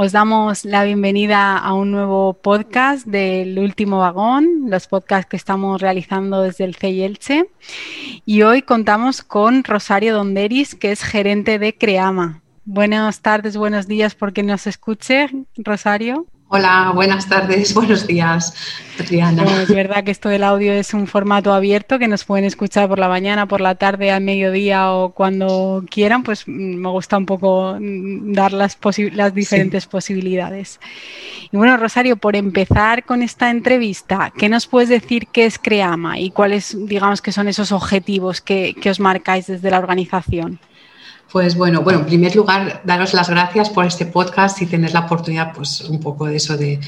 Os damos la bienvenida a un nuevo podcast del último vagón, los podcasts que estamos realizando desde el CEI. Y hoy contamos con Rosario Donderis, que es gerente de Creama. Buenas tardes, buenos días, porque nos escuche, Rosario. Hola, buenas tardes, buenos días, Adriana. es verdad que esto del audio es un formato abierto que nos pueden escuchar por la mañana, por la tarde, al mediodía o cuando quieran, pues mm, me gusta un poco mm, dar las, las diferentes posibilidades. Y bueno, Rosario, por empezar con esta entrevista, ¿qué nos puedes decir qué es CREAMA y cuáles, digamos, que son esos objetivos que os marcáis desde la organización? Pues bueno, bueno, en primer lugar, daros las gracias por este podcast y tener la oportunidad, pues un poco de eso, de,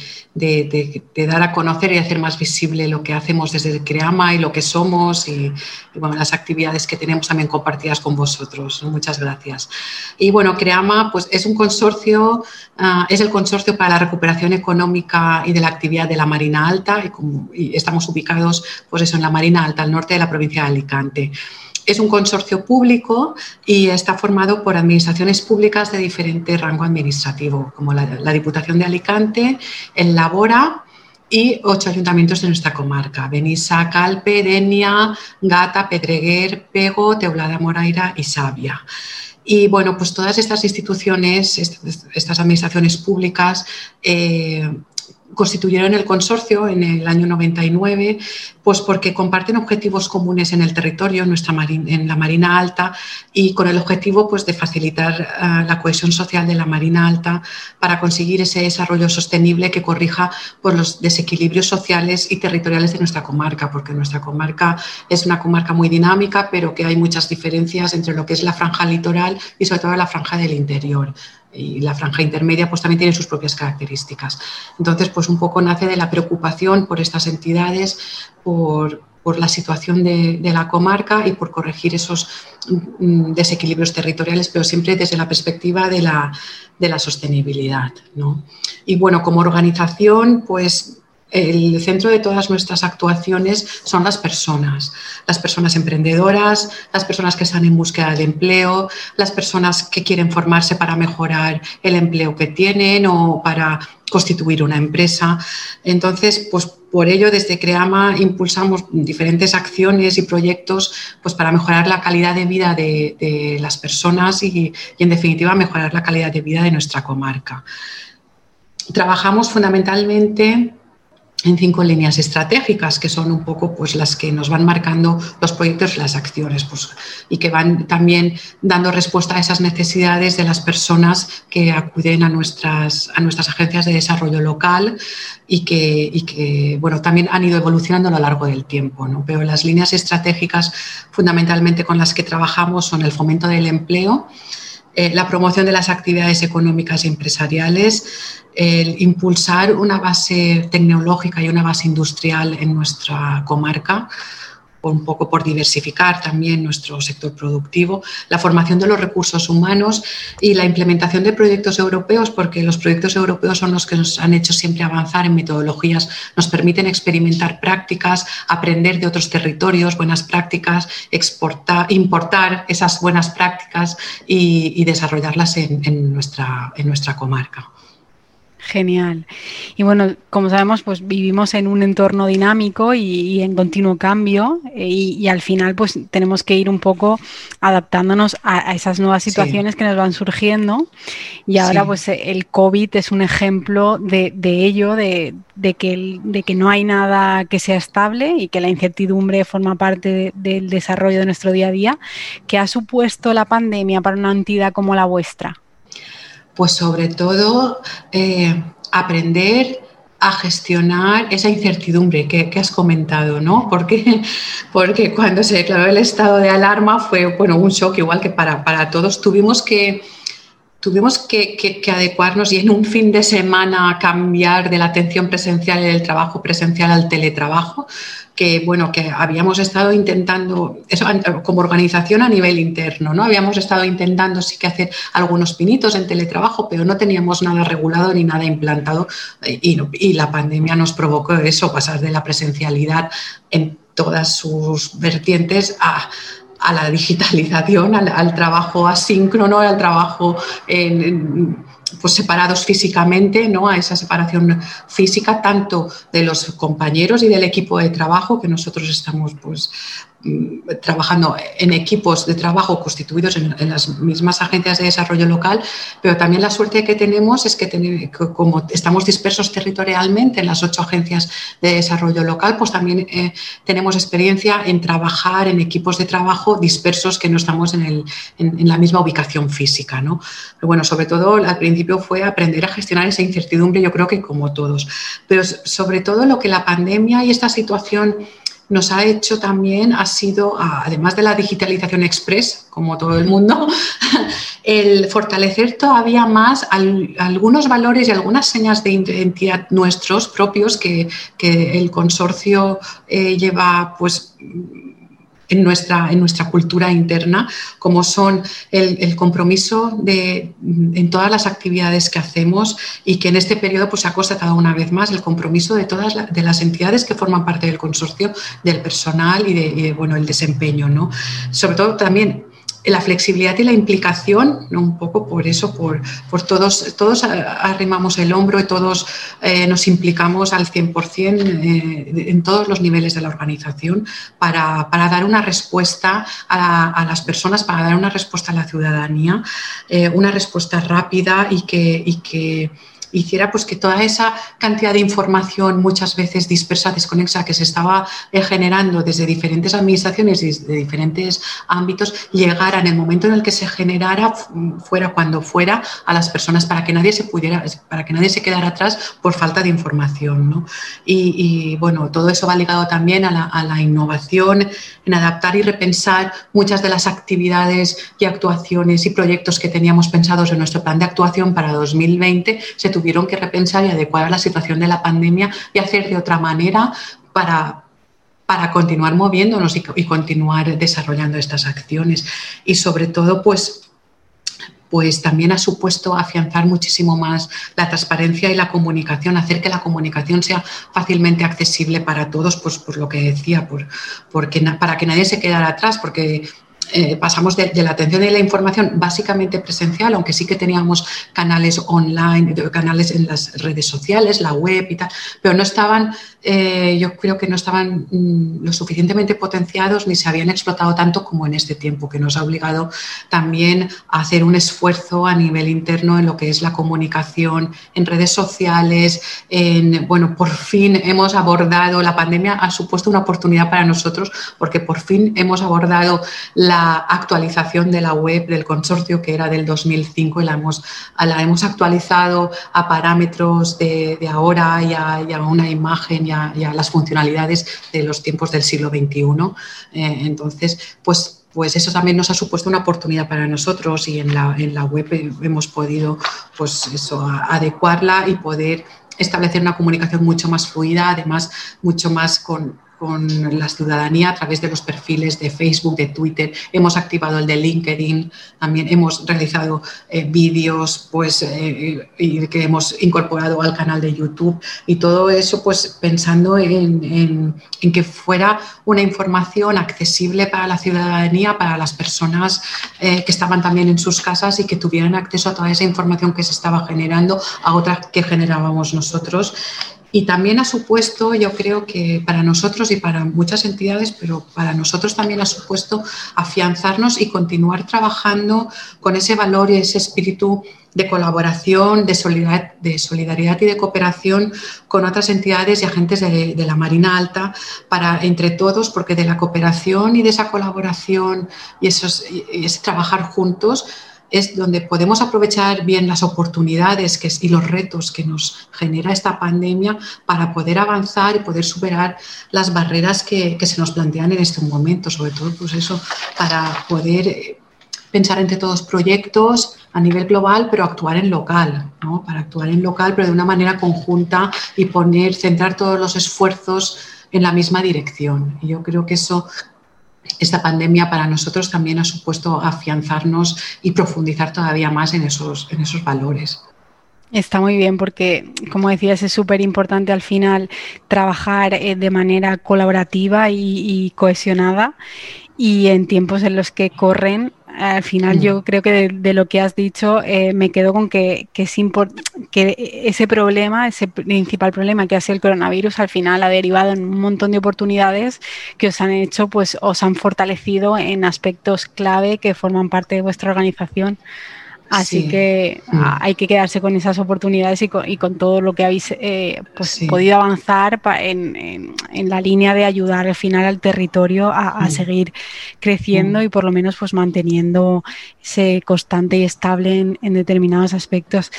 dar a conocer y hacer más visible lo que hacemos desde Creama y lo que somos y, bueno, las actividades que tenemos también compartidas con vosotros. Muchas gracias. Y bueno, Creama pues es un consorcio, ah, es el consorcio para la recuperación económica y de la actividad de la Marina Alta y, como, estamos ubicados pues eso, en la Marina Alta, al norte de la provincia de Alicante. Es un consorcio público y está formado por administraciones públicas de diferente rango administrativo, como la, Diputación de Alicante, el Labora y ocho ayuntamientos de nuestra comarca, Benissa, Calpe, Denia, Gata, Pedreguer, Pego, Teulada Moraira y Sabia. Y bueno, pues todas estas instituciones, estas administraciones públicas, eh, constituyeron el consorcio en el año 99, pues porque comparten objetivos comunes en el territorio, en, nuestra en la Marina Alta, y con el objetivo pues, de facilitar eh, la cohesión social de la Marina Alta para conseguir ese desarrollo sostenible que corrija pues, los desequilibrios sociales y territoriales de nuestra comarca, porque nuestra comarca es una comarca muy dinámica, pero que hay muchas diferencias entre lo que es la franja litoral y sobre todo la franja del interior y la franja intermedia pues también tiene sus propias características. Entonces, pues un poco nace de la preocupación por estas entidades, por, la situación de, la comarca y por corregir esos mm, desequilibrios territoriales, pero siempre desde la perspectiva de la, de la sostenibilidad. ¿no? Y bueno, como organización, pues el centro de todas nuestras actuaciones son las personas, las personas emprendedoras, las personas que están en búsqueda de empleo, las personas que quieren formarse para mejorar el empleo que tienen o para constituir una empresa. Entonces, pues por ello desde Creama impulsamos diferentes acciones y proyectos pues, para mejorar la calidad de vida de, las personas y, en definitiva, mejorar la calidad de vida de nuestra comarca. Trabajamos fundamentalmente en cinco líneas estratégicas que son un poco pues las que nos van marcando los proyectos las acciones pues, y que van también dando respuesta a esas necesidades de las personas que acuden a nuestras, a nuestras agencias de desarrollo local y que, y que bueno, también han ido evolucionando a lo largo del tiempo. ¿no? Pero las líneas estratégicas fundamentalmente con las que trabajamos son el fomento del empleo, eh, la promoción de las actividades económicas y empresariales, el impulsar una base tecnológica y una base industrial en nuestra comarca, un poco por diversificar también nuestro sector productivo, la formación de los recursos humanos y la implementación de proyectos europeos, porque los proyectos europeos son los que nos han hecho siempre avanzar en metodologías, nos permiten experimentar prácticas, aprender de otros territorios, buenas prácticas, exportar, importar esas buenas prácticas y, desarrollarlas en, nuestra, en nuestra comarca. Genial. Y bueno, como sabemos, pues vivimos en un entorno dinámico y, en continuo cambio eh, y, al final pues tenemos que ir un poco adaptándonos a, esas nuevas situaciones que nos van surgiendo y ahora pues el COVID es un ejemplo de, ello, de, que de que no hay nada que sea estable y que la incertidumbre forma parte del desarrollo de nuestro día a día. ¿Qué ha supuesto la pandemia para una entidad como la vuestra? Pues sobre todo eh, aprender a gestionar esa incertidumbre que, has comentado, ¿no? Porque, porque cuando se declaró el estado de alarma fue bueno, un shock igual que para, para todos. Tuvimos que tuvimos que, adecuarnos y en un fin de semana cambiar de la atención presencial y del trabajo presencial al teletrabajo, que bueno, que habíamos estado intentando, eso como organización a nivel interno, ¿no? Habíamos estado intentando sí que hacer algunos pinitos en teletrabajo, pero no teníamos nada regulado ni nada implantado y, y la pandemia nos provocó eso, pasar de la presencialidad en todas sus vertientes a a la digitalización, al, trabajo asíncrono, al trabajo pues separados físicamente, ¿no? a esa separación física tanto de los compañeros y del equipo de trabajo que nosotros estamos pues trabajando en equipos de trabajo constituidos en, las mismas agencias de desarrollo local, pero también la suerte que tenemos es que, como estamos dispersos territorialmente en las ocho agencias de desarrollo local, pues también eh, tenemos experiencia en trabajar en equipos de trabajo dispersos que no estamos en, la misma ubicación física. ¿no? Pero bueno, sobre todo al principio fue aprender a gestionar esa incertidumbre, yo creo que como todos, pero sobre todo lo que la pandemia y esta situación nos ha hecho también ha sido, además de la digitalización express, como todo el mundo, el fortalecer todavía más algunos valores y algunas señas de identidad nuestros propios que, el consorcio eh, lleva pues en nuestra, en nuestra cultura interna, como son el, compromiso de, en todas las actividades que hacemos y que en este periodo pues, se ha constatado una vez más el compromiso de todas de las entidades que forman parte del consorcio, del personal y de, bueno, el desempeño. ¿no? Sobre todo también la flexibilidad y la implicación, un poco por eso, por, por todos, todos arrimamos el hombro y todos eh, nos implicamos al 100% eh, en todos los niveles de la organización para, dar una respuesta a, las personas, para dar una respuesta a la ciudadanía, eh, una respuesta rápida y que hiciera pues que toda esa cantidad de información muchas veces dispersa, desconexa que se estaba eh, generando desde diferentes administraciones y de diferentes ámbitos llegara en el momento en el que se generara, fuera cuando fuera, a las personas para que nadie se pudiera, para que nadie se quedara atrás por falta de información. Y, bueno, todo eso va ligado también a la, a la innovación, en adaptar y repensar muchas de las actividades y actuaciones y proyectos que teníamos pensados en nuestro plan de actuación para 2020 se tuvieron que repensar y adecuar a la situación de la pandemia y hacer de otra manera para, para continuar moviéndonos y, y, continuar desarrollando estas acciones. Y sobre todo, pues pues también ha supuesto afianzar muchísimo más la transparencia y la comunicación, hacer que la comunicación sea fácilmente accesible para todos, pues por lo que decía, por, porque, para que nadie se quedara atrás, porque eh, pasamos de, la atención de la información básicamente presencial, aunque sí que teníamos canales online, canales en las redes sociales, la web y tal, pero no estaban, eh, yo creo que no estaban mm, lo suficientemente potenciados ni se habían explotado tanto como en este tiempo, que nos ha obligado también a hacer un esfuerzo a nivel interno en lo que es la comunicación en redes sociales. En, bueno, por fin hemos abordado, la pandemia ha supuesto una oportunidad para nosotros porque por fin hemos abordado la actualización de la web del consorcio que era del 2005 y la hemos, la hemos actualizado a parámetros de, ahora y a, una imagen y a, las funcionalidades de los tiempos del siglo XXI. Eh, entonces, pues pues eso también nos ha supuesto una oportunidad para nosotros y en la, en la web hemos podido pues eso, adecuarla y poder establecer una comunicación mucho más fluida, además mucho más con, con la ciudadanía a través de los perfiles de Facebook, de Twitter. Hemos activado el de LinkedIn, también hemos realizado eh, vídeos pues, eh, y que hemos incorporado al canal de YouTube y todo eso pues pensando en, que fuera una información accesible para la ciudadanía, para las personas eh, que estaban también en sus casas y que tuvieran acceso a toda esa información que se estaba generando, a otra que generábamos nosotros y también ha supuesto, yo creo que para nosotros y para muchas entidades, pero para nosotros también ha supuesto afianzarnos y continuar trabajando con ese valor y ese espíritu de colaboración, de solidaridad, de solidaridad y de cooperación con otras entidades y agentes de, la Marina Alta para entre todos, porque de la cooperación y de esa colaboración y, esos, y trabajar juntos es donde podemos aprovechar bien las oportunidades y los retos que nos genera esta pandemia para poder avanzar y poder superar las barreras que, se nos plantean en este momento, sobre todo pues eso, para poder pensar entre todos proyectos a nivel global, pero actuar en local, ¿no? Para actuar en local, pero de una manera conjunta y poner, centrar todos los esfuerzos en la misma dirección. Y yo creo que eso esta pandemia para nosotros también ha supuesto afianzarnos y profundizar todavía más en esos, en esos valores. Está muy bien porque, como decías, es súper importante al final trabajar eh, de manera colaborativa y, cohesionada y en tiempos en los que corren al final mm. yo creo que de, lo que has dicho eh, me quedo con que, que, es que ese problema, ese principal problema que ha sido el coronavirus, al final ha derivado en un montón de oportunidades que os han hecho, pues os han fortalecido en aspectos clave que forman parte de vuestra organización. Así que hay que quedarse con esas oportunidades y con, todo lo que habéis eh, pues, podido avanzar en, la línea de ayudar al final al territorio a, mm. seguir creciendo mm. y por lo menos pues manteniendo ese constante y estable en, determinados aspectos.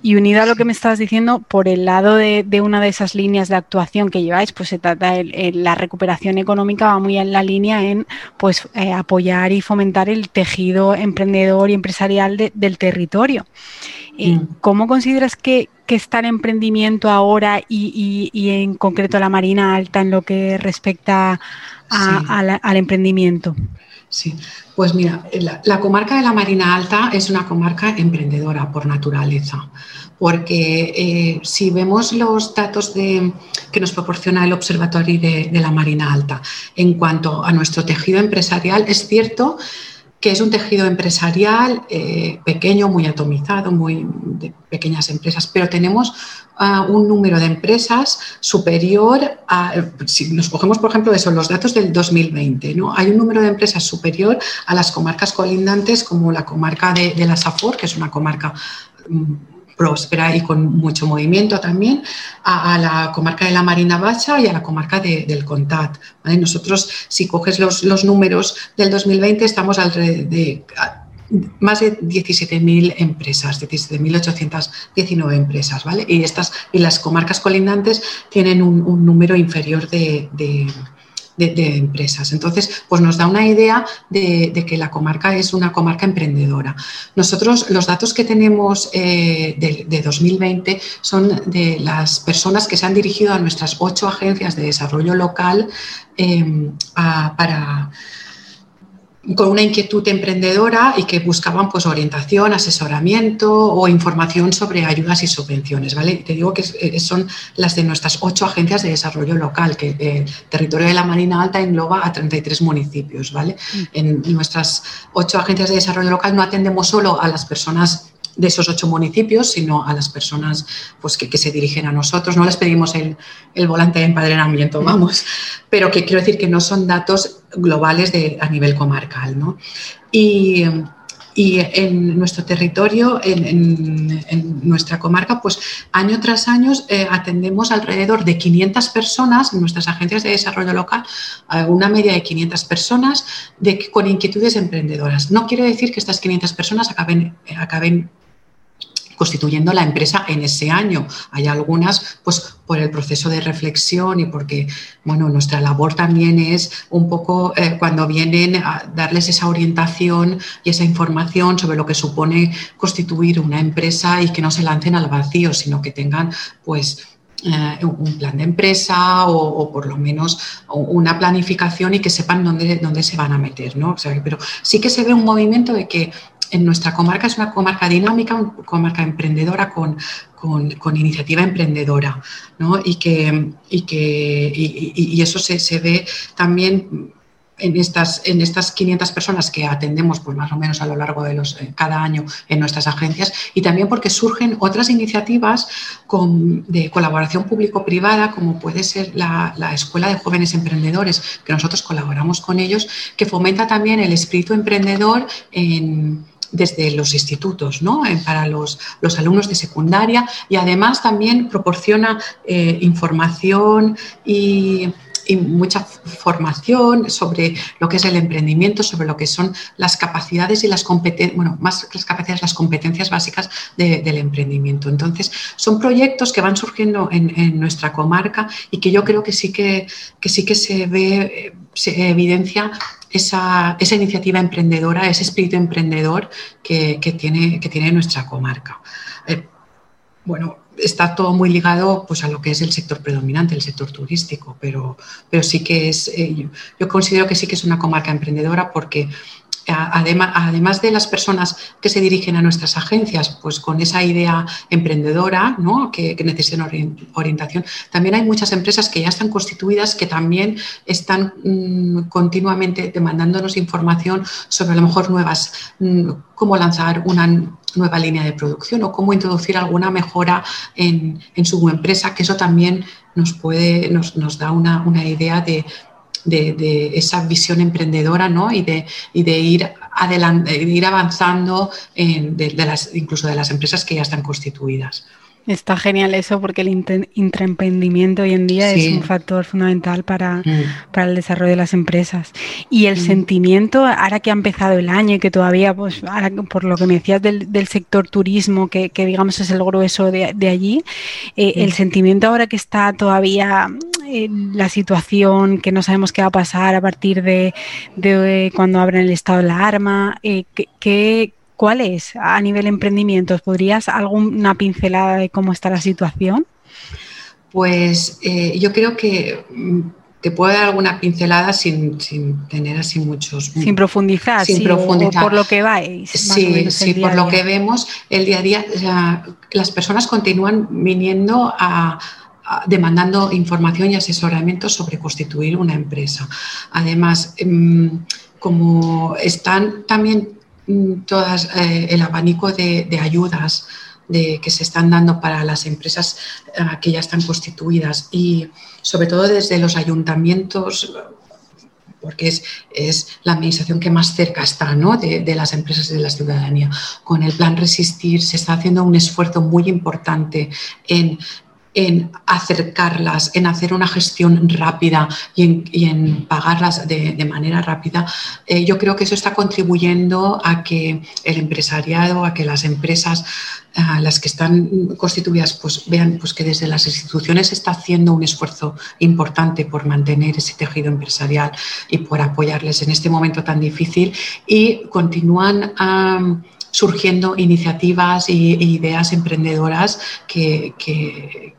Y unido a lo que me estabas diciendo, por el lado de, una de esas líneas de actuación que lleváis, pues se trata de la recuperación económica va muy en la línea en pues eh, apoyar y fomentar el tejido emprendedor y empresarial del territorio. Eh, mm. ¿Cómo consideras que, está el emprendimiento ahora y, en concreto la Marina Alta en lo que respecta al emprendimiento? Sí, pues mira, la, comarca de la Marina Alta es una comarca emprendedora por naturaleza, porque eh, si vemos los datos que nos proporciona el Observatorio de, la Marina Alta en cuanto a nuestro tejido empresarial, es cierto es un tejido empresarial eh, pequeño, muy atomizado, muy de pequeñas empresas, pero tenemos ah, un número de empresas superior a, si nos cogemos por ejemplo eso, los datos del 2020, ¿no? hay un número de empresas superior a las comarcas colindantes como la comarca de, de la Safor, que es una comarca mm, próspera y con mucho movimiento también, a, la comarca de la Marina Baja y a la comarca del Contat. Nosotros, si coges los, los, números del 2020, estamos alrededor de más de 17.000 empresas, 17.819 empresas, ¿vale? Y, estas, y las comarcas colindantes tienen un, número inferior de, empresas. Entonces, pues nos da una idea de, que la comarca es una comarca emprendedora. Nosotros, los datos que tenemos eh, de, 2020 son de las personas que se han dirigido a nuestras ocho agencias de desarrollo local eh, para con una inquietud emprendedora y que buscaban pues orientación, asesoramiento o información sobre ayudas y subvenciones, ¿vale? Te digo que eh, son las de nuestras ocho agencias de desarrollo local, que el territorio de la Marina Alta engloba a 33 municipios, ¿vale? Mm. En nuestras ocho agencias de desarrollo local no atendemos solo a las personas de esos ocho municipios, sino a las personas pues, que, se dirigen a nosotros. No les pedimos el, volante de empadronamiento, vamos, pero que quiero decir que no son datos globales de, a nivel comarcal. ¿no? Y, en nuestro territorio, en, nuestra comarca, pues año tras año eh, atendemos alrededor de 500 personas en nuestras agencias de desarrollo local, una media de 500 personas de, con inquietudes emprendedoras. No quiere decir que estas 500 personas acaben, acaben constituyendo la empresa en ese año. Hay algunas, pues por el proceso de reflexión y porque, bueno, nuestra labor también es un poco eh, cuando vienen a darles esa orientación y esa información sobre lo que supone constituir una empresa y que no se lancen al vacío, sino que tengan, pues, eh, un plan de empresa o, por lo menos una planificación y que sepan dónde, dónde se van a meter, ¿no? pero sí que se ve un movimiento de que en nuestra comarca es una comarca dinámica, una comarca emprendedora con, con, iniciativa emprendedora, ¿no? Y que, y que y, eso se, se, ve también en estas, en estas 500 personas que atendemos pues más o menos a lo largo de los, eh, cada año en nuestras agencias y también porque surgen otras iniciativas con, de colaboración público-privada como puede ser la, la, Escuela de Jóvenes Emprendedores, que nosotros colaboramos con ellos, que fomenta también el espíritu emprendedor en desde los institutos, ¿no? para los, los, alumnos de secundaria y además también proporciona eh, información y, mucha formación sobre lo que es el emprendimiento, sobre lo que son las capacidades y las competencias, bueno, más las capacidades, las competencias básicas del emprendimiento. Entonces, son proyectos que van surgiendo en, nuestra comarca y que yo creo que sí que, que sí que se ve, se evidencia esa, iniciativa emprendedora, ese espíritu emprendedor que, tiene, que tiene nuestra comarca. Eh, bueno, está todo muy ligado pues, a lo que es el sector predominante, el sector turístico, pero, pero sí que es, eh, yo, considero que sí que es una comarca emprendedora porque además, además de las personas que se dirigen a nuestras agencias, pues con esa idea emprendedora ¿no? que, necesitan orientación, también hay muchas empresas que ya están constituidas que también están mm, continuamente demandándonos información sobre a lo mejor nuevas, mm, cómo lanzar una nueva línea de producción o cómo introducir alguna mejora en, su empresa, que eso también nos puede, nos, nos da una, una idea de, de, esa visión emprendedora ¿no? y, de, y de ir, adelante, ir avanzando en, de, incluso de las empresas que ya están constituidas. Está genial eso porque el intraemprendimiento hoy en día es un factor fundamental para, mm. para, el desarrollo de las empresas. Y el mm. sentimiento, ahora que ha empezado el año y que todavía, pues ahora por lo que me decías del, del sector turismo, que, que, digamos es el grueso de, de allí, eh, el sentimiento ahora que está todavía la situación, que no sabemos qué va a pasar a partir de, de cuando abren el estado de alarma, eh, ¿qué, ¿cuál es a nivel emprendimientos? ¿Podrías alguna pincelada de cómo está la situación? Pues eh, yo creo que mm, te puedo dar alguna pincelada sin, tener así muchos... Sin profundizar, sin profundizar. por lo que vais. Sí, sí por lo que vemos el día a día, las personas continúan viniendo a, demandando información y asesoramiento sobre constituir una empresa. Además, em, como están también mm, todas eh, el abanico de, ayudas que se están dando para las empresas eh, que ya están constituidas y sobre todo desde los ayuntamientos porque es, la administración que más cerca está de, de, las empresas y de la ciudadanía. Con el plan Resistir se está haciendo un esfuerzo muy importante en en acercarlas, en hacer una gestión rápida y en, pagarlas de, manera rápida, eh, yo creo que eso está contribuyendo a que el empresariado, a que las empresas, las que están constituidas, pues vean pues, que desde las instituciones se está haciendo un esfuerzo importante por mantener ese tejido empresarial y por apoyarles en este momento tan difícil y continúan surgiendo iniciativas e ideas emprendedoras que, que,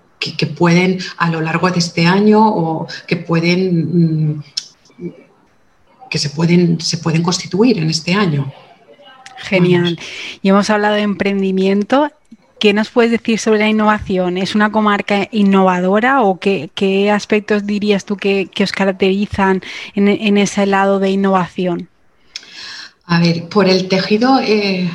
pueden a lo largo de este año o que pueden mm, que se pueden, se pueden constituir en este año. Genial. Y hemos hablado de emprendimiento. ¿Qué nos puedes decir sobre la innovación? ¿Es una comarca innovadora o qué, aspectos dirías tú que, os caracterizan en, ese lado de innovación? A ver, por el tejido, eh,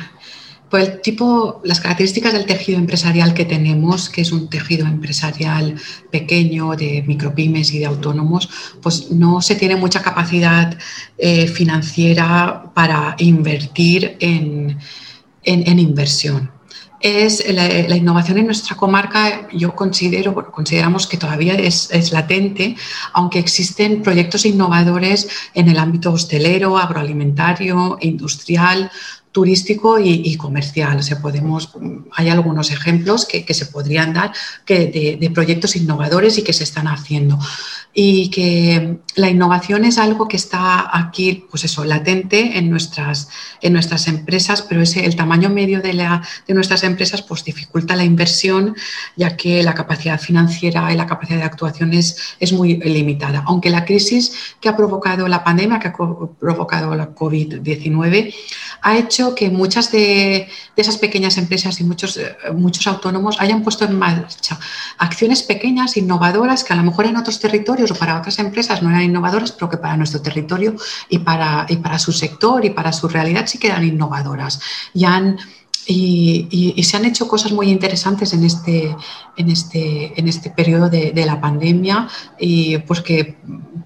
el tipo, las características del tejido empresarial que tenemos, que es un tejido empresarial pequeño de micropymes y de autónomos, pues no se tiene mucha capacidad eh, financiera para invertir en, inversión. Es la, innovación en nuestra comarca, yo considero, consideramos que todavía es, es, latente, aunque existen proyectos innovadores en el ámbito hostelero, agroalimentario, industrial, turístico y, comercial. O sea, podemos, hay algunos ejemplos que, se podrían dar que de, proyectos innovadores y que se están haciendo. Y que la innovación es algo que está aquí, pues eso, latente en nuestras, en nuestras empresas, pero ese, el tamaño medio de, la, de nuestras empresas pues dificulta la inversión, ya que la capacidad financiera y la capacidad de actuación es, es muy limitada. Aunque la crisis que ha provocado la pandemia, que ha provocado la COVID-19, ha hecho que muchas de, esas pequeñas empresas y muchos, eh, muchos autónomos hayan puesto en marcha acciones pequeñas, innovadoras, que a lo mejor en otros territorios o para otras empresas no eran innovadoras, pero que para nuestro territorio y para, y para su sector y para su realidad sí que eran innovadoras. Y han y, se han hecho cosas muy interesantes en este, en este, en este periodo de, la pandemia y pues que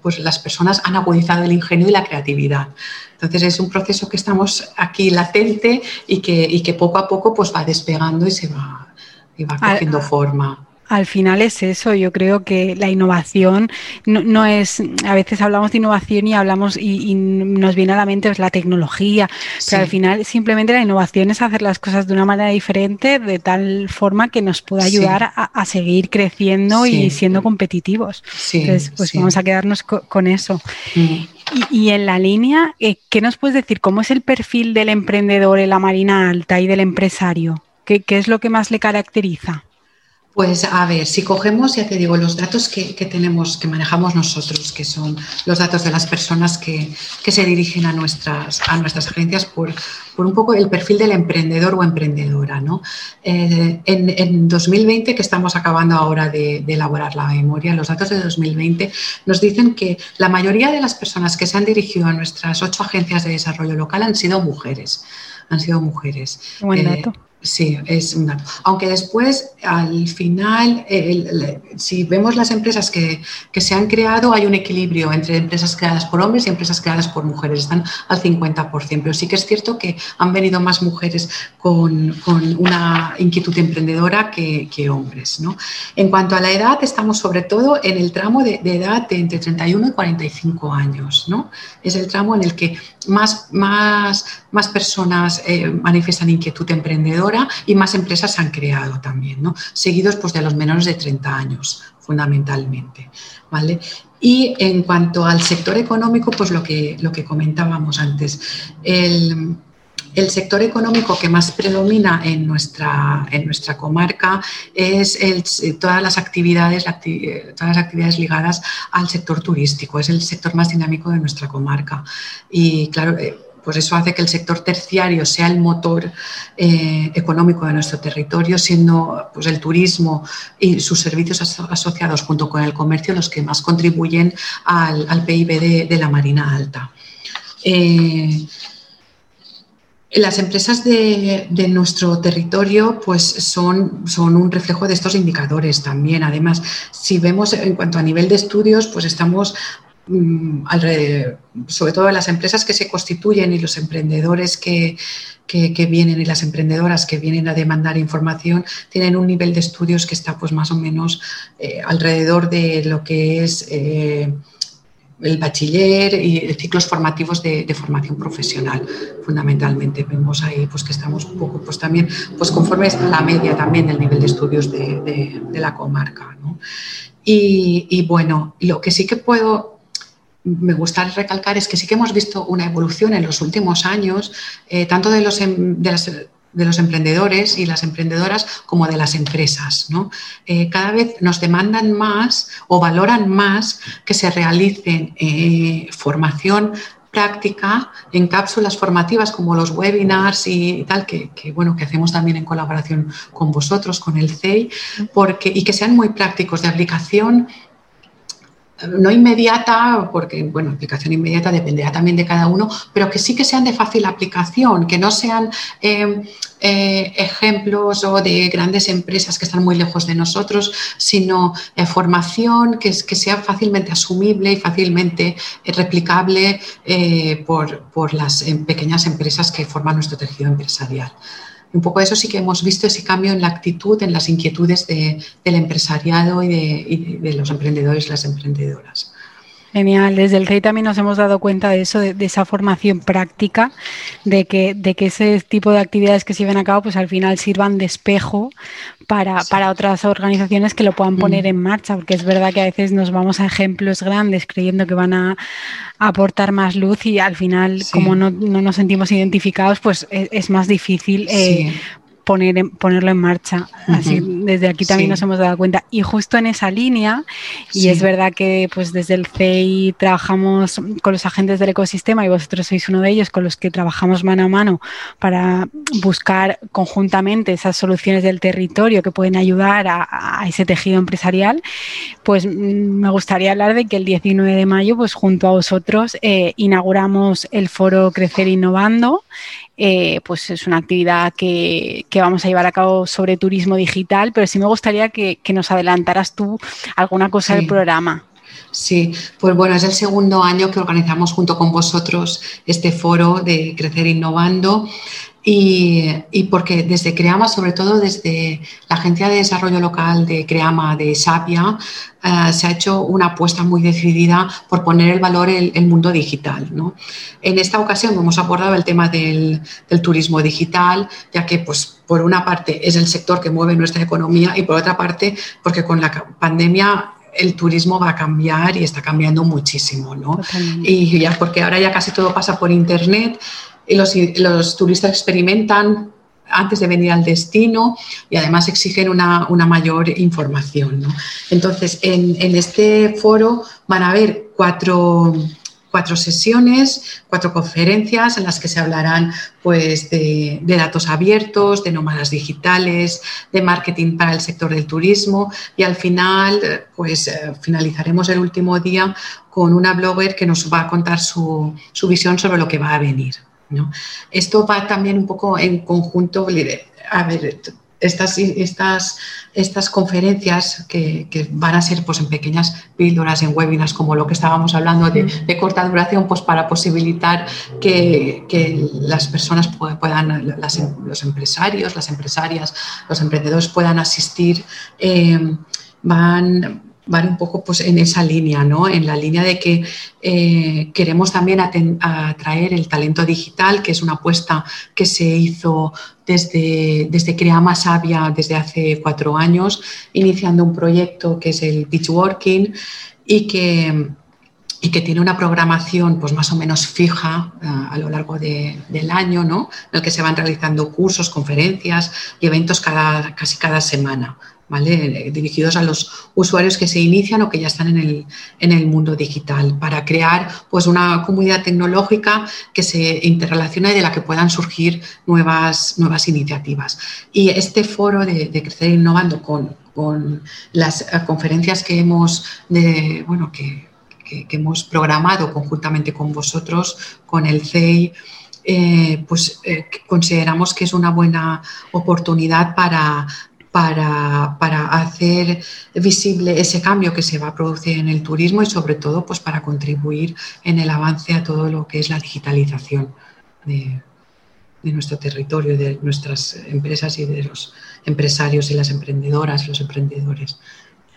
pues las personas han agudizado el ingenio y la creatividad. Entonces es un proceso que estamos aquí latente y que, y que poco a poco pues va despegando y se va, y va cogiendo forma. Al final es eso. Yo creo que la innovación no, es, a veces hablamos de innovación y hablamos y, nos viene a la mente pues, la tecnología, pero al final simplemente la innovación es hacer las cosas de una manera diferente, de tal forma que nos pueda ayudar a, seguir creciendo y siendo competitivos. Entonces, pues vamos a quedarnos con eso. Mm. Y, en la línea, eh, ¿qué nos puedes decir? ¿Cómo es el perfil del emprendedor en la Marina Alta y del empresario? qué es lo que más le caracteriza? Pues a ver, si cogemos, ya te digo, los datos que, tenemos, que manejamos nosotros, que son los datos de las personas que, se dirigen a nuestras, a nuestras agencias por, por, un poco el perfil del emprendedor o emprendedora. ¿no? Eh, en, 2020, que estamos acabando ahora de, de, elaborar la memoria, los datos de 2020 nos dicen que la mayoría de las personas que se han dirigido a nuestras ocho agencias de desarrollo local han sido mujeres. Han sido mujeres. Buen eh, dato. Sí, es una. Aunque después, al final, si vemos las empresas que, se han creado, hay un equilibrio entre empresas creadas por hombres y empresas creadas por mujeres. Están al 50%. Pero sí que es cierto que han venido más mujeres con, una inquietud emprendedora que, hombres. ¿no? En cuanto a la edad, estamos sobre todo en el tramo de, edad de entre 31 y 45 años. ¿no? Es el tramo en el que más, más, más personas eh, manifiestan inquietud emprendedora y más empresas se han creado también, seguidos pues, de los menores de 30 años, fundamentalmente. ¿vale? Y en cuanto al sector económico, pues lo que, lo que comentábamos antes, el, sector económico que más predomina en nuestra, en nuestra comarca es todas, las actividades, todas las actividades ligadas al sector turístico, es el sector más dinámico de nuestra comarca. Y claro, eh, pues eso hace que el sector terciario sea el motor eh, económico de nuestro territorio, siendo pues, el turismo y sus servicios asociados junto con el comercio los que más contribuyen al, PIB de, la Marina Alta. Eh, las empresas de, nuestro territorio pues son, son, un reflejo de estos indicadores también. Además, si vemos en cuanto a nivel de estudios, pues estamos sobre todo las empresas que se constituyen y los emprendedores que, vienen y las emprendedoras que vienen a demandar información tienen un nivel de estudios que está pues más o menos eh, alrededor de lo que es eh, el bachiller y ciclos formativos de, formación profesional fundamentalmente. Vemos ahí pues que estamos un poco pues también pues conforme a la media también del nivel de estudios de, la comarca y bueno lo que sí que puedo me gusta recalcar es que sí que hemos visto una evolución en los últimos años, eh, tanto de los, em, de, los, emprendedores y las emprendedoras como de las empresas. Eh, cada vez nos demandan más o valoran más que se realicen eh, formación práctica en cápsulas formativas como los webinars y tal, que, bueno, que hacemos también en colaboración con vosotros, con el CEI, porque, y que sean muy prácticos de aplicación no inmediata, porque, bueno, aplicación inmediata dependerá también de cada uno, pero que sí que sean de fácil aplicación, que no sean eh, eh, ejemplos o de grandes empresas que están muy lejos de nosotros, sino eh, formación que, que, sea fácilmente asumible y fácilmente replicable por, por las pequeñas empresas que forman nuestro tejido empresarial un poco eso sí que hemos visto ese cambio en la actitud, en las inquietudes del empresariado y de, los emprendedores y las emprendedoras. Genial, desde el CEI también nos hemos dado cuenta de eso, de, esa formación práctica, de que, de que ese tipo de actividades que se lleven a cabo, pues al final sirvan de espejo para, para otras organizaciones que lo puedan poner mm. en marcha, porque es verdad que a veces nos vamos a ejemplos grandes creyendo que van a, aportar más luz y al final, como no, no, nos sentimos identificados, pues e, es, más difícil eh, poner ponerlo en marcha. Así, desde aquí también nos hemos dado cuenta. Y justo en esa línea, y es verdad que pues desde el CEI trabajamos con los agentes del ecosistema y vosotros sois uno de ellos con los que trabajamos mano a mano para buscar conjuntamente esas soluciones del territorio que pueden ayudar a, ese tejido empresarial, pues mm, me gustaría hablar de que el 19 de mayo, pues junto a vosotros, eh, inauguramos el foro Crecer Innovando eh, pues es una actividad que, vamos a llevar a cabo sobre turismo digital, pero sí me gustaría que, nos adelantaras tú alguna cosa del programa. Sí, pues bueno, es el segundo año que organizamos junto con vosotros este foro de Crecer Innovando. Y, porque desde CREAMA, sobre todo desde la Agencia de Desarrollo Local de CREAMA de Sapia, eh, se ha hecho una apuesta muy decidida por poner el valor en el mundo digital. En esta ocasión hemos abordado el tema del, turismo digital, ya que pues, por una parte es el sector que mueve nuestra economía y por otra parte porque con la pandemia el turismo va a cambiar y está cambiando muchísimo, ¿no? Y ya porque ahora ya casi todo pasa por internet y los, turistas experimentan antes de venir al destino y además exigen una, mayor información. Entonces, en, este foro van a haber cuatro, sesiones, cuatro conferencias en las que se hablarán pues, de, datos abiertos, de nómadas digitales, de marketing para el sector del turismo y al final pues, eh, finalizaremos el último día con una blogger que nos va a contar su visión sobre lo que va a venir. Esto va también un poco en conjunto, a ver, estas, estas, estas conferencias que, van a ser pues, en pequeñas píldoras, en webinars, como lo que estábamos hablando de, corta duración, pues para posibilitar que, las personas puedan, los empresarios, las empresarias, los emprendedores puedan asistir, eh, van van un poco pues, en esa línea, ¿no? en la línea de que eh, queremos también atraer el talento digital, que es una apuesta que se hizo desde, desde Creama Sabia desde hace cuatro años, iniciando un proyecto que es el Beach Working y que, y que tiene una programación pues, más o menos fija eh, a lo largo del año, ¿no? en el que se van realizando cursos, conferencias y eventos cada, casi cada semana. Dirigidos a los usuarios que se inician o que ya están en el, en el, mundo digital, para crear pues, una comunidad tecnológica que se interrelacione y de la que puedan surgir nuevas, nuevas iniciativas. Y este foro de, Crecer Innovando con, con las eh, conferencias que hemos, bueno, que, que, hemos programado conjuntamente con vosotros, con el CEI, eh, pues eh, consideramos que es una buena oportunidad para, para, para, hacer visible ese cambio que se va a producir en el turismo y sobre todo pues para contribuir en el avance a todo lo que es la digitalización de, de nuestro territorio, de nuestras empresas y de los empresarios y las emprendedoras, los emprendedores.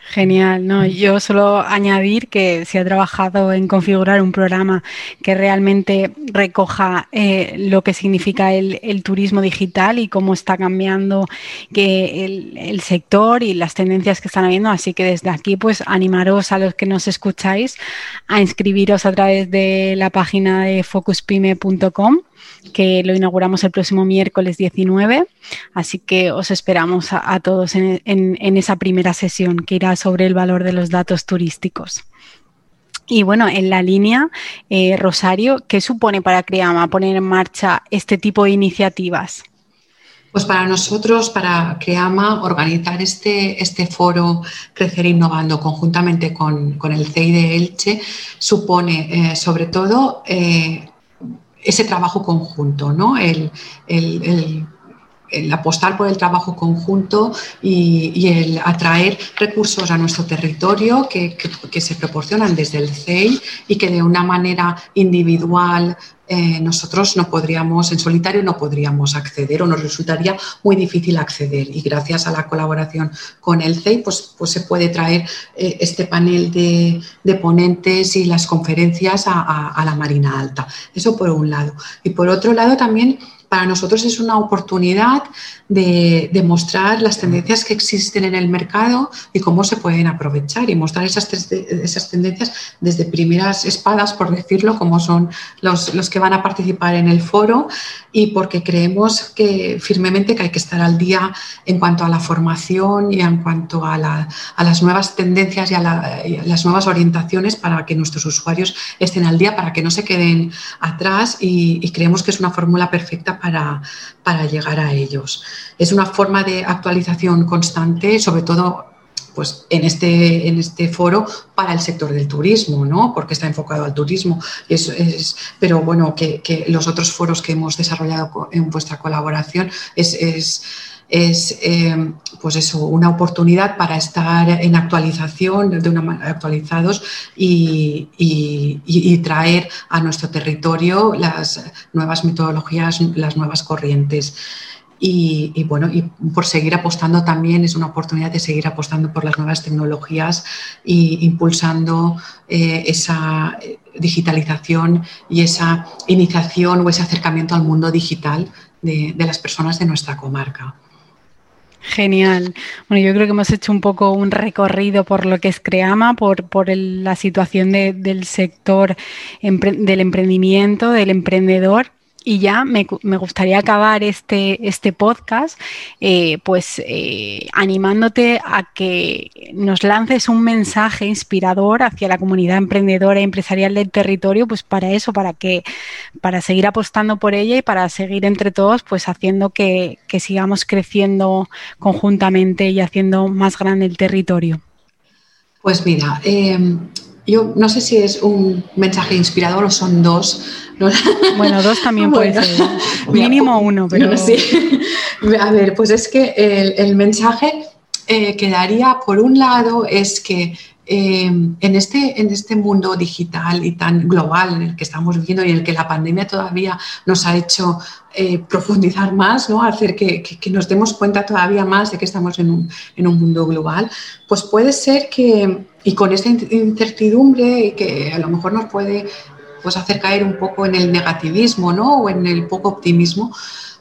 Genial, no, yo solo añadir que se ha trabajado en configurar un programa que realmente recoja eh, lo que significa el, turismo digital y cómo está cambiando que el, sector y las tendencias que están habiendo. Así que desde aquí, pues animaros a los que nos escucháis a inscribiros a través de la página de focuspyme.com que lo inauguramos el próximo miércoles 19. Así que os esperamos a, todos en, esa primera sesión que irá sobre el valor de los datos turísticos. Y bueno, en la línea, eh, Rosario, ¿qué supone para Creama poner en marcha este tipo de iniciativas? Pues para nosotros, para Creama, organizar este, este foro Crecer Innovando conjuntamente con, el CEI de Elche supone eh, sobre todo eh, ese trabajo conjunto, ¿no? el, apostar por el trabajo conjunto y, el atraer recursos a nuestro territorio que, que, se proporcionan desde el CEI y que de una manera individual, eh, nosotros no podríamos, en solitario no podríamos acceder o nos resultaría muy difícil acceder. Y gracias a la colaboración con el CEI, pues, pues se puede traer eh, este panel de, ponentes y las conferencias a, la Marina Alta. Eso por un lado. Y por otro lado también para nosotros es una oportunidad de, mostrar las tendencias que existen en el mercado y cómo se pueden aprovechar y mostrar esas, esas tendencias desde primeras espadas, por decirlo, como son los, los, que van a participar en el foro y porque creemos que firmemente que hay que estar al día en cuanto a la formación y en cuanto a, las nuevas tendencias y a, las nuevas orientaciones para que nuestros usuarios estén al día, para que no se queden atrás y, y creemos que es una fórmula perfecta para, llegar a ellos. Es una forma de actualización constante, sobre todo pues en este, en este foro para el sector del turismo, ¿no? Porque está enfocado al turismo. Es, pero bueno, que, los otros foros que hemos desarrollado en vuestra colaboración es, es eh, pues eso, una oportunidad para estar en actualización, de una, actualizados y, y, traer a nuestro territorio las nuevas metodologías, las nuevas corrientes. Y, bueno, y por seguir apostando también es una oportunidad de seguir apostando por las nuevas tecnologías e impulsando eh, esa digitalización y esa iniciación o ese acercamiento al mundo digital de, las personas de nuestra comarca. Genial. Bueno, yo creo que hemos hecho un poco un recorrido por lo que es Creama, por, por la situación del sector del emprendimiento, del emprendedor y ya me, gustaría acabar este, este podcast eh, pues eh, animándote a que nos lances un mensaje inspirador hacia la comunidad emprendedora y empresarial del territorio, pues para eso, para que, para seguir apostando por ella y para seguir entre todos, pues haciendo que, que sigamos creciendo conjuntamente y haciendo más grande el territorio. Pues mira, eh, yo no sé si es un mensaje inspirador o son dos. Bueno, dos también puede ser. Mínimo uno, pero. A ver, pues es que el, mensaje eh, que daría, por un lado, es que eh, en, este, en este mundo digital y tan global en el que estamos viviendo y en el que la pandemia todavía nos ha hecho eh, profundizar más, ¿no? hacer que, que, nos demos cuenta todavía más de que estamos en un, en un mundo global, pues puede ser que y con esta incertidumbre que a lo mejor nos puede pues, hacer caer un poco en el negativismo ¿no? o en el poco optimismo,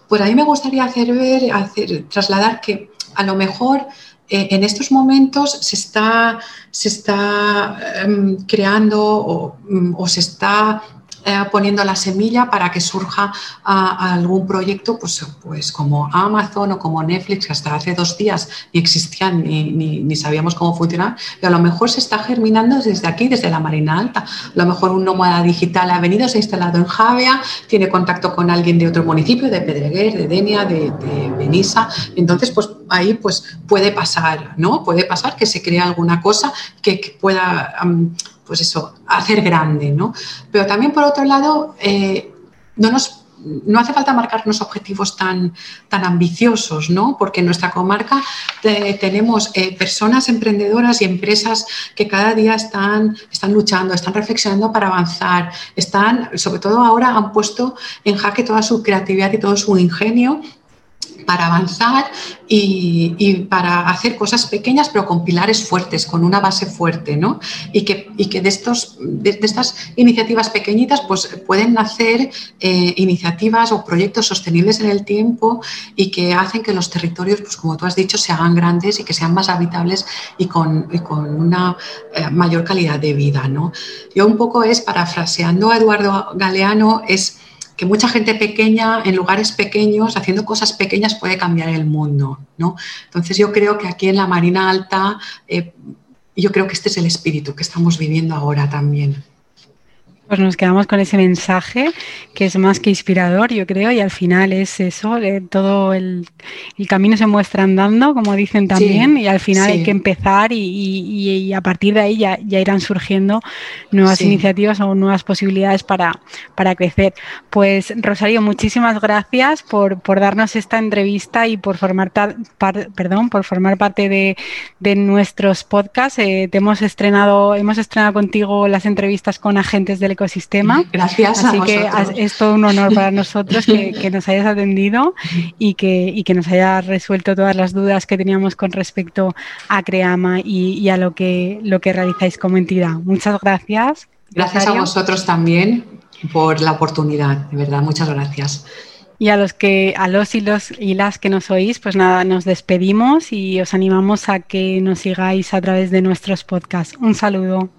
pues a mí me gustaría hacer ver, hacer, trasladar que a lo mejor eh, en estos momentos se está, se está em, creando mm, o, se está eh, poniendo la semilla para que surja algún proyecto pues, pues como Amazon o como Netflix, que hasta hace dos días ni existían ni, ni, sabíamos cómo funcionar, y a lo mejor se está germinando desde aquí, desde la Marina Alta. A lo mejor un nómada digital ha venido, se ha instalado en Javea, tiene contacto con alguien de otro municipio, de Pedreguer, de Denia, de, de Benissa. Entonces, pues ahí pues puede pasar, ¿no? Puede pasar que se crea alguna cosa que, pueda pues eso, hacer grande, ¿no? Pero también por otro lado, eh, no nos no hace falta marcarnos objetivos tan, tan ambiciosos, ¿no? Porque en nuestra comarca eh, tenemos eh, personas emprendedoras y empresas que cada día están, están luchando, están reflexionando para avanzar, están, sobre todo ahora, han puesto en jaque toda su creatividad y todo su ingenio para avanzar y, para hacer cosas pequeñas pero con pilares fuertes, con una base fuerte, ¿no? Y que, y que de, estos, de, estas iniciativas pequeñitas pues pueden nacer eh, iniciativas o proyectos sostenibles en el tiempo y que hacen que los territorios, pues como tú has dicho, se hagan grandes y que sean más habitables y con, con una eh, mayor calidad de vida, ¿no? Yo un poco es, parafraseando a Eduardo Galeano, es que mucha gente pequeña, en lugares pequeños, haciendo cosas pequeñas, puede cambiar el mundo. ¿no? Entonces yo creo que aquí en la Marina Alta, eh, yo creo que este es el espíritu que estamos viviendo ahora también. Pues nos quedamos con ese mensaje que es más que inspirador, yo creo, y al final es eso, eh, todo el, camino se muestra andando, como dicen también, y al final hay que empezar y, a partir de ahí ya, irán surgiendo nuevas iniciativas o nuevas posibilidades para, para crecer. Pues Rosario, muchísimas gracias por, por darnos esta entrevista y por formar, perdón, por formar parte de, de nuestros podcasts. Eh, te hemos estrenado, hemos estrenado contigo las entrevistas con agentes del ecosistema. Gracias. Así que es todo un honor para nosotros que, nos hayas atendido y que, que, nos hayas resuelto todas las dudas que teníamos con respecto a Creama y, a lo que, lo que realizáis como entidad. Muchas gracias. Gracias a vosotros también por la oportunidad, de verdad, muchas gracias. Y a los que, a los y los y las que nos oís, pues nada, nos despedimos y os animamos a que nos sigáis a través de nuestros podcasts. Un saludo.